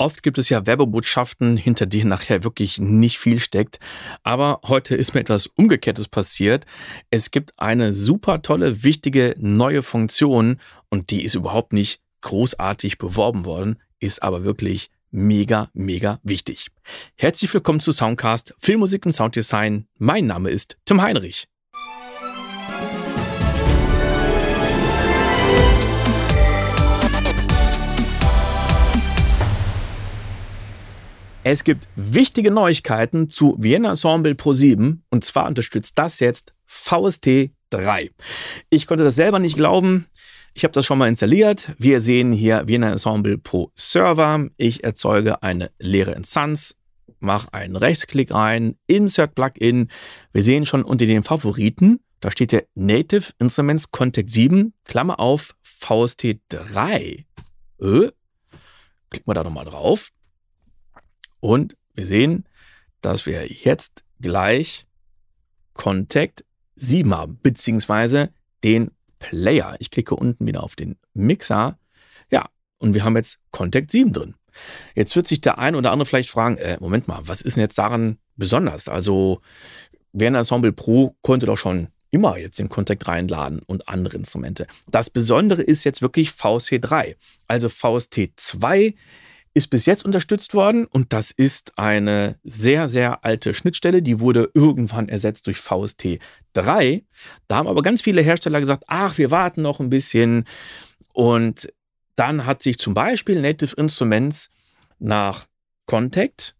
Oft gibt es ja Werbebotschaften, hinter denen nachher wirklich nicht viel steckt. Aber heute ist mir etwas Umgekehrtes passiert. Es gibt eine super tolle, wichtige neue Funktion und die ist überhaupt nicht großartig beworben worden, ist aber wirklich mega, mega wichtig. Herzlich willkommen zu Soundcast Filmmusik und Sounddesign. Mein Name ist Tim Heinrich. Es gibt wichtige Neuigkeiten zu Vienna Ensemble Pro 7 und zwar unterstützt das jetzt VST 3. Ich konnte das selber nicht glauben. Ich habe das schon mal installiert. Wir sehen hier Vienna Ensemble Pro Server. Ich erzeuge eine leere Instanz, mache einen Rechtsklick rein, Insert Plugin. Wir sehen schon unter den Favoriten, da steht der Native Instruments Contact 7, Klammer auf, VST 3. Äh, klicken wir da nochmal drauf. Und wir sehen, dass wir jetzt gleich Contact 7 haben, beziehungsweise den Player. Ich klicke unten wieder auf den Mixer. Ja, und wir haben jetzt Contact 7 drin. Jetzt wird sich der ein oder andere vielleicht fragen, äh, Moment mal, was ist denn jetzt daran besonders? Also, Werner Ensemble Pro konnte doch schon immer jetzt den Contact reinladen und andere Instrumente. Das Besondere ist jetzt wirklich VST3. Also VST2 ist bis jetzt unterstützt worden und das ist eine sehr, sehr alte Schnittstelle. Die wurde irgendwann ersetzt durch VST 3. Da haben aber ganz viele Hersteller gesagt, ach, wir warten noch ein bisschen. Und dann hat sich zum Beispiel Native Instruments nach Contact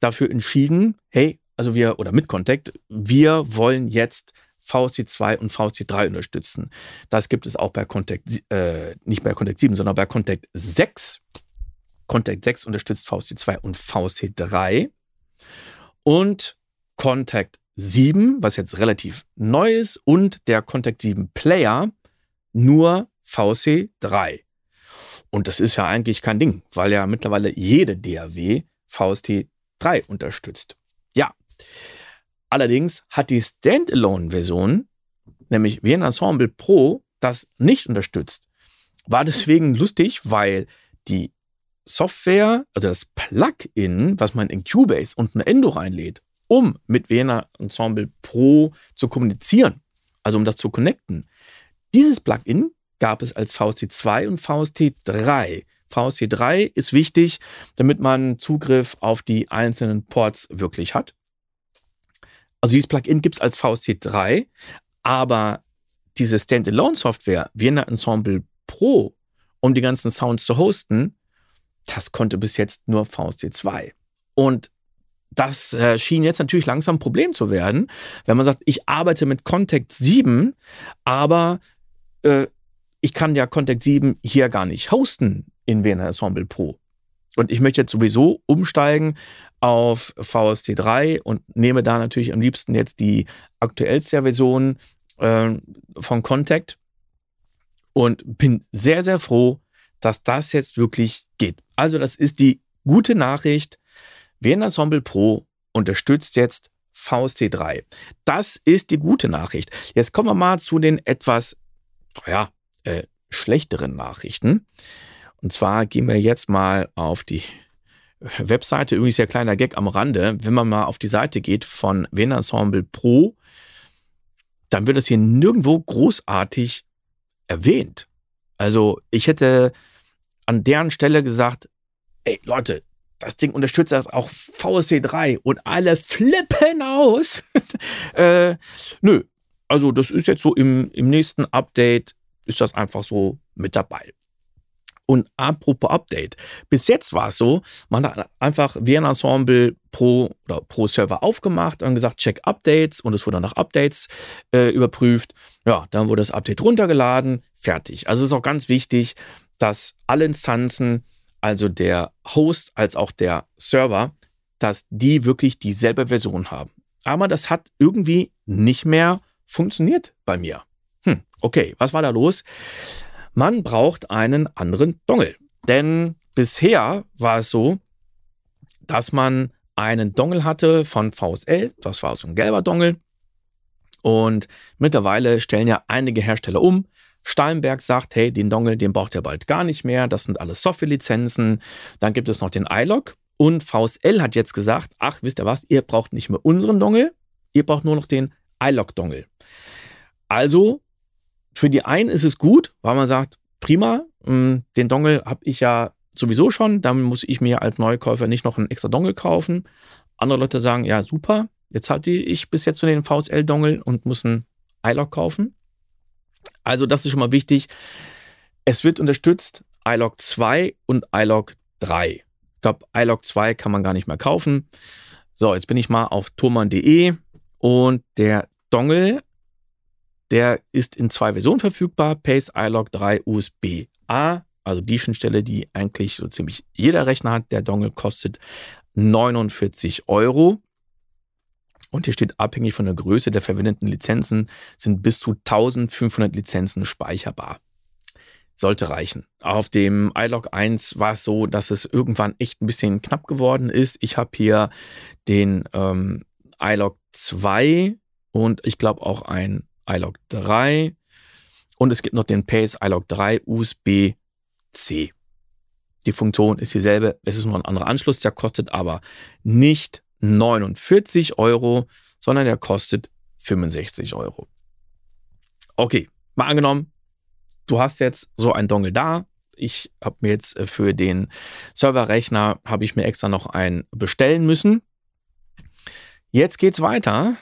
dafür entschieden, hey, also wir, oder mit Contact, wir wollen jetzt VST2 und VST3 unterstützen. Das gibt es auch bei Contact, äh, nicht bei Contact 7, sondern bei Contact 6. Contact 6 unterstützt VST2 und VST3. Und Contact 7, was jetzt relativ neu ist, und der Contact 7 Player nur VST3. Und das ist ja eigentlich kein Ding, weil ja mittlerweile jede DAW VST3 unterstützt. Ja. Allerdings hat die Standalone-Version, nämlich Vienna Ensemble Pro, das nicht unterstützt. War deswegen lustig, weil die Software, also das Plugin, was man in Cubase und ein Endo reinlädt, um mit Vienna Ensemble Pro zu kommunizieren, also um das zu connecten. Dieses Plugin gab es als VST2 und VST3. VST3 ist wichtig, damit man Zugriff auf die einzelnen Ports wirklich hat. Also dieses Plugin gibt es als VST3, aber diese Standalone-Software, Vienna Ensemble Pro, um die ganzen Sounds zu hosten, das konnte bis jetzt nur VST2. Und das äh, schien jetzt natürlich langsam ein Problem zu werden, wenn man sagt, ich arbeite mit Contact 7, aber äh, ich kann ja Contact 7 hier gar nicht hosten in Vienna Ensemble Pro. Und ich möchte jetzt sowieso umsteigen auf VST3 und nehme da natürlich am liebsten jetzt die aktuellste Version äh, von Contact und bin sehr, sehr froh, dass das jetzt wirklich geht. Also das ist die gute Nachricht. Vienna Ensemble Pro unterstützt jetzt VST3. Das ist die gute Nachricht. Jetzt kommen wir mal zu den etwas, ja, äh, schlechteren Nachrichten. Und zwar gehen wir jetzt mal auf die Webseite, übrigens der kleiner Gag am Rande. Wenn man mal auf die Seite geht von Vienna Ensemble Pro, dann wird das hier nirgendwo großartig erwähnt. Also ich hätte an deren Stelle gesagt, ey Leute, das Ding unterstützt auch VSC 3 und alle flippen aus. äh, nö, also das ist jetzt so im, im nächsten Update ist das einfach so mit dabei. Und apropos Update. Bis jetzt war es so, man hat einfach Vienna Ensemble pro oder pro Server aufgemacht und gesagt, check Updates und es wurde nach Updates äh, überprüft. Ja, dann wurde das Update runtergeladen, fertig. Also ist auch ganz wichtig, dass alle Instanzen, also der Host als auch der Server, dass die wirklich dieselbe Version haben. Aber das hat irgendwie nicht mehr funktioniert bei mir. Hm, okay, was war da los? Man braucht einen anderen Dongle. Denn bisher war es so, dass man einen Dongle hatte von VSL, das war so ein gelber Dongle. Und mittlerweile stellen ja einige Hersteller um Steinberg sagt, hey, den Dongle, den braucht ihr bald gar nicht mehr. Das sind alles Softwarelizenzen. Dann gibt es noch den iLog. Und VSL hat jetzt gesagt, ach, wisst ihr was, ihr braucht nicht mehr unseren Dongle, ihr braucht nur noch den iLog-Dongle. Also, für die einen ist es gut, weil man sagt, prima, hm, den Dongle habe ich ja sowieso schon, dann muss ich mir als Neukäufer nicht noch einen extra Dongle kaufen. Andere Leute sagen, ja, super, jetzt hatte ich bis jetzt nur den VSL-Dongle und muss einen iLog kaufen. Also das ist schon mal wichtig. Es wird unterstützt iLog 2 und iLog 3. Ich glaube, iLog 2 kann man gar nicht mehr kaufen. So, jetzt bin ich mal auf thomann.de und der Dongle, der ist in zwei Versionen verfügbar. Pace iLog 3 USB-A, also die Schnittstelle, die eigentlich so ziemlich jeder Rechner hat. Der Dongle kostet 49 Euro. Und hier steht, abhängig von der Größe der verwendeten Lizenzen sind bis zu 1500 Lizenzen speicherbar. Sollte reichen. Auf dem iLog 1 war es so, dass es irgendwann echt ein bisschen knapp geworden ist. Ich habe hier den ähm, iLog 2 und ich glaube auch ein iLog 3. Und es gibt noch den Pace iLog 3 USB-C. Die Funktion ist dieselbe, es ist nur ein anderer Anschluss, der kostet aber nicht 49 Euro, sondern der kostet 65 Euro. Okay, mal angenommen, du hast jetzt so ein Dongle da. Ich habe mir jetzt äh, für den Serverrechner habe ich mir extra noch einen bestellen müssen. Jetzt geht's weiter.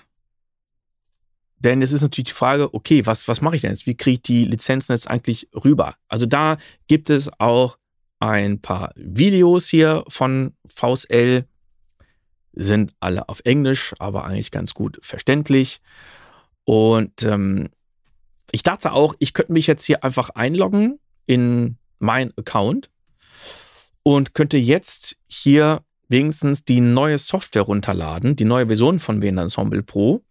Denn es ist natürlich die Frage, okay, was, was mache ich denn jetzt? Wie kriege ich die Lizenzen jetzt eigentlich rüber? Also da gibt es auch ein paar Videos hier von VSL, sind alle auf Englisch, aber eigentlich ganz gut verständlich. Und ähm, ich dachte auch, ich könnte mich jetzt hier einfach einloggen in mein Account und könnte jetzt hier wenigstens die neue Software runterladen, die neue Version von WN Ensemble Pro.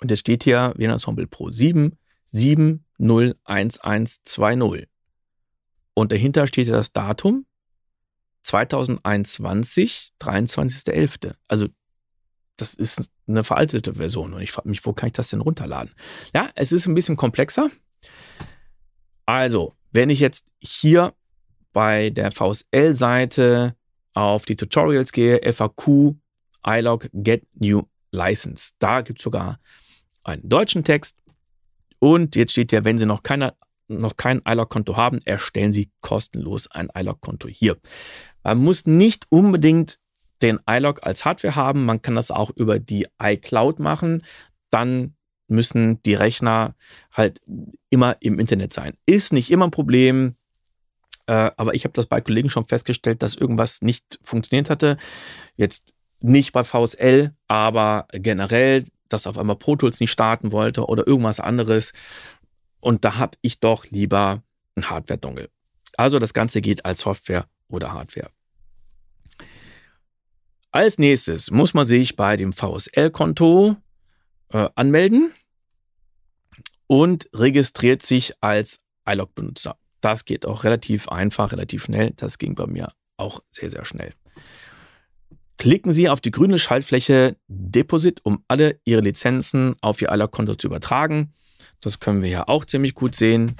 Und es steht hier WN Ensemble Pro 7 701120. Und dahinter steht das Datum 2021, 23.11. Also das ist eine veraltete Version und ich frage mich, wo kann ich das denn runterladen? Ja, es ist ein bisschen komplexer. Also, wenn ich jetzt hier bei der VSL-Seite auf die Tutorials gehe, FAQ, iLog, Get New License. Da gibt es sogar einen deutschen Text. Und jetzt steht ja, wenn Sie noch keine noch kein iLog-Konto haben, erstellen Sie kostenlos ein iLog-Konto hier. Man muss nicht unbedingt den iLog als Hardware haben, man kann das auch über die iCloud machen. Dann müssen die Rechner halt immer im Internet sein. Ist nicht immer ein Problem, äh, aber ich habe das bei Kollegen schon festgestellt, dass irgendwas nicht funktioniert hatte. Jetzt nicht bei VSL, aber generell, dass auf einmal Pro Tools nicht starten wollte oder irgendwas anderes. Und da habe ich doch lieber ein Hardware-Dongle. Also das Ganze geht als Software oder Hardware. Als nächstes muss man sich bei dem VSL-Konto äh, anmelden und registriert sich als iLog-Benutzer. Das geht auch relativ einfach, relativ schnell. Das ging bei mir auch sehr, sehr schnell. Klicken Sie auf die grüne Schaltfläche Deposit, um alle Ihre Lizenzen auf Ihr iLog-Konto zu übertragen. Das können wir ja auch ziemlich gut sehen.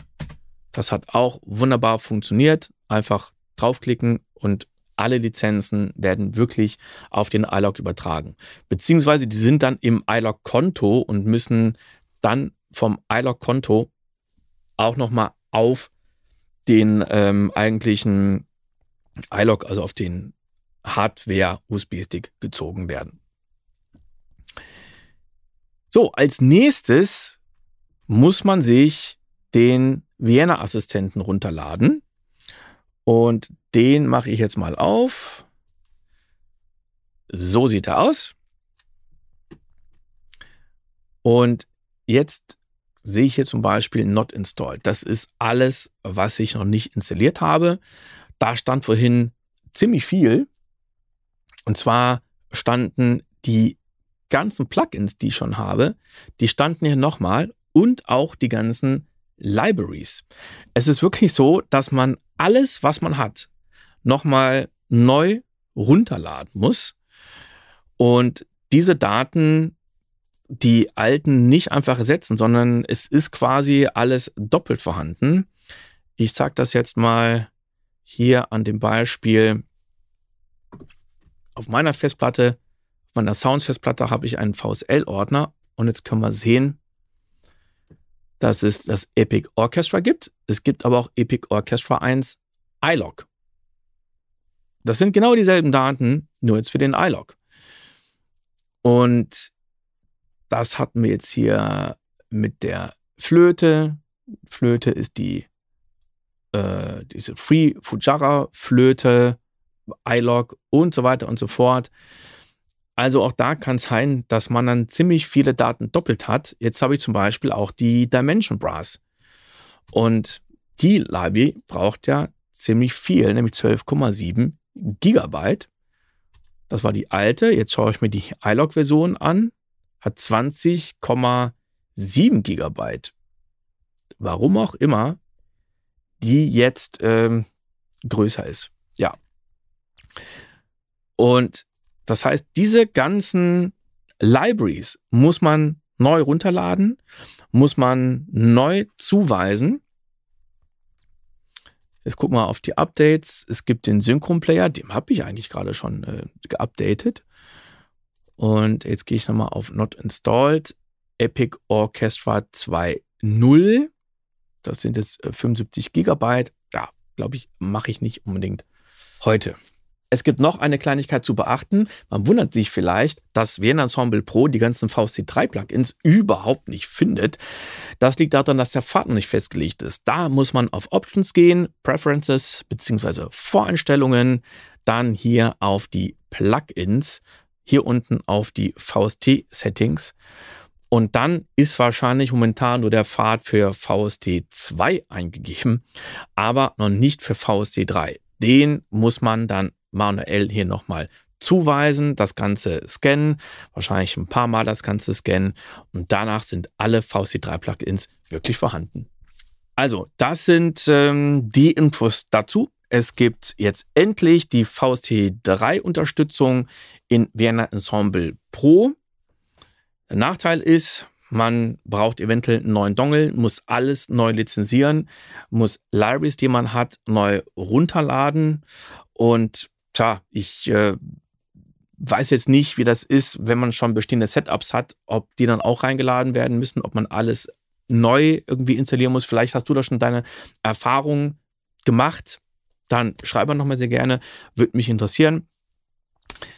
Das hat auch wunderbar funktioniert. Einfach draufklicken und alle Lizenzen werden wirklich auf den iLog übertragen. Beziehungsweise die sind dann im iLog-Konto und müssen dann vom iLog-Konto auch nochmal auf den ähm, eigentlichen iLog, also auf den Hardware-USB-Stick gezogen werden. So, als nächstes muss man sich den Vienna-Assistenten runterladen. Und den mache ich jetzt mal auf. So sieht er aus. Und jetzt sehe ich hier zum Beispiel Not Installed. Das ist alles, was ich noch nicht installiert habe. Da stand vorhin ziemlich viel. Und zwar standen die ganzen Plugins, die ich schon habe, die standen hier nochmal und auch die ganzen Libraries. Es ist wirklich so, dass man alles, was man hat, nochmal neu runterladen muss. Und diese Daten die alten nicht einfach ersetzen, sondern es ist quasi alles doppelt vorhanden. Ich sage das jetzt mal hier an dem Beispiel. Auf meiner Festplatte, auf meiner Sounds-Festplatte habe ich einen VSL-Ordner und jetzt können wir sehen, dass es das Epic Orchestra gibt. Es gibt aber auch Epic Orchestra 1 iLog. Das sind genau dieselben Daten, nur jetzt für den iLog. Und das hatten wir jetzt hier mit der Flöte. Flöte ist die äh, diese Free Fujara Flöte, iLog und so weiter und so fort. Also auch da kann es sein, dass man dann ziemlich viele Daten doppelt hat. Jetzt habe ich zum Beispiel auch die Dimension Brass. Und die Library braucht ja ziemlich viel, nämlich 12,7 Gigabyte. Das war die alte. Jetzt schaue ich mir die iLog-Version an. Hat 20,7 Gigabyte. Warum auch immer, die jetzt ähm, größer ist. Ja. Und das heißt, diese ganzen Libraries muss man neu runterladen, muss man neu zuweisen. Jetzt gucken wir auf die Updates. Es gibt den Synchron Player, den habe ich eigentlich gerade schon äh, geupdatet. Und jetzt gehe ich nochmal auf Not Installed. Epic Orchestra 2.0. Das sind jetzt 75 äh, Gigabyte. Ja, glaube ich, mache ich nicht unbedingt heute. Es gibt noch eine Kleinigkeit zu beachten. Man wundert sich vielleicht, dass VN Ensemble Pro die ganzen VST3-Plugins überhaupt nicht findet. Das liegt daran, dass der Pfad noch nicht festgelegt ist. Da muss man auf Options gehen, Preferences bzw. Voreinstellungen, dann hier auf die Plugins, hier unten auf die VST-Settings. Und dann ist wahrscheinlich momentan nur der Pfad für VST 2 eingegeben, aber noch nicht für VST 3. Den muss man dann manuell hier nochmal zuweisen, das Ganze scannen, wahrscheinlich ein paar Mal das Ganze scannen und danach sind alle VC3-Plugins wirklich vorhanden. Also, das sind ähm, die Infos dazu. Es gibt jetzt endlich die VST3-Unterstützung in Vienna Ensemble Pro. Der Nachteil ist, man braucht eventuell einen neuen Dongle, muss alles neu lizenzieren, muss Libraries, die man hat, neu runterladen und tja, ich äh, weiß jetzt nicht, wie das ist, wenn man schon bestehende Setups hat, ob die dann auch reingeladen werden müssen, ob man alles neu irgendwie installieren muss. Vielleicht hast du da schon deine Erfahrungen gemacht. Dann schreib mal nochmal sehr gerne, würde mich interessieren.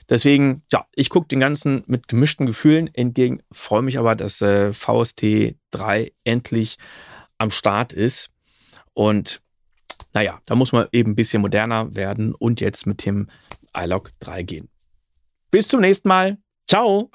Deswegen, ja, ich gucke den Ganzen mit gemischten Gefühlen entgegen, freue mich aber, dass äh, VST 3 endlich am Start ist. Und naja, da muss man eben ein bisschen moderner werden und jetzt mit dem iLog 3 gehen. Bis zum nächsten Mal. Ciao!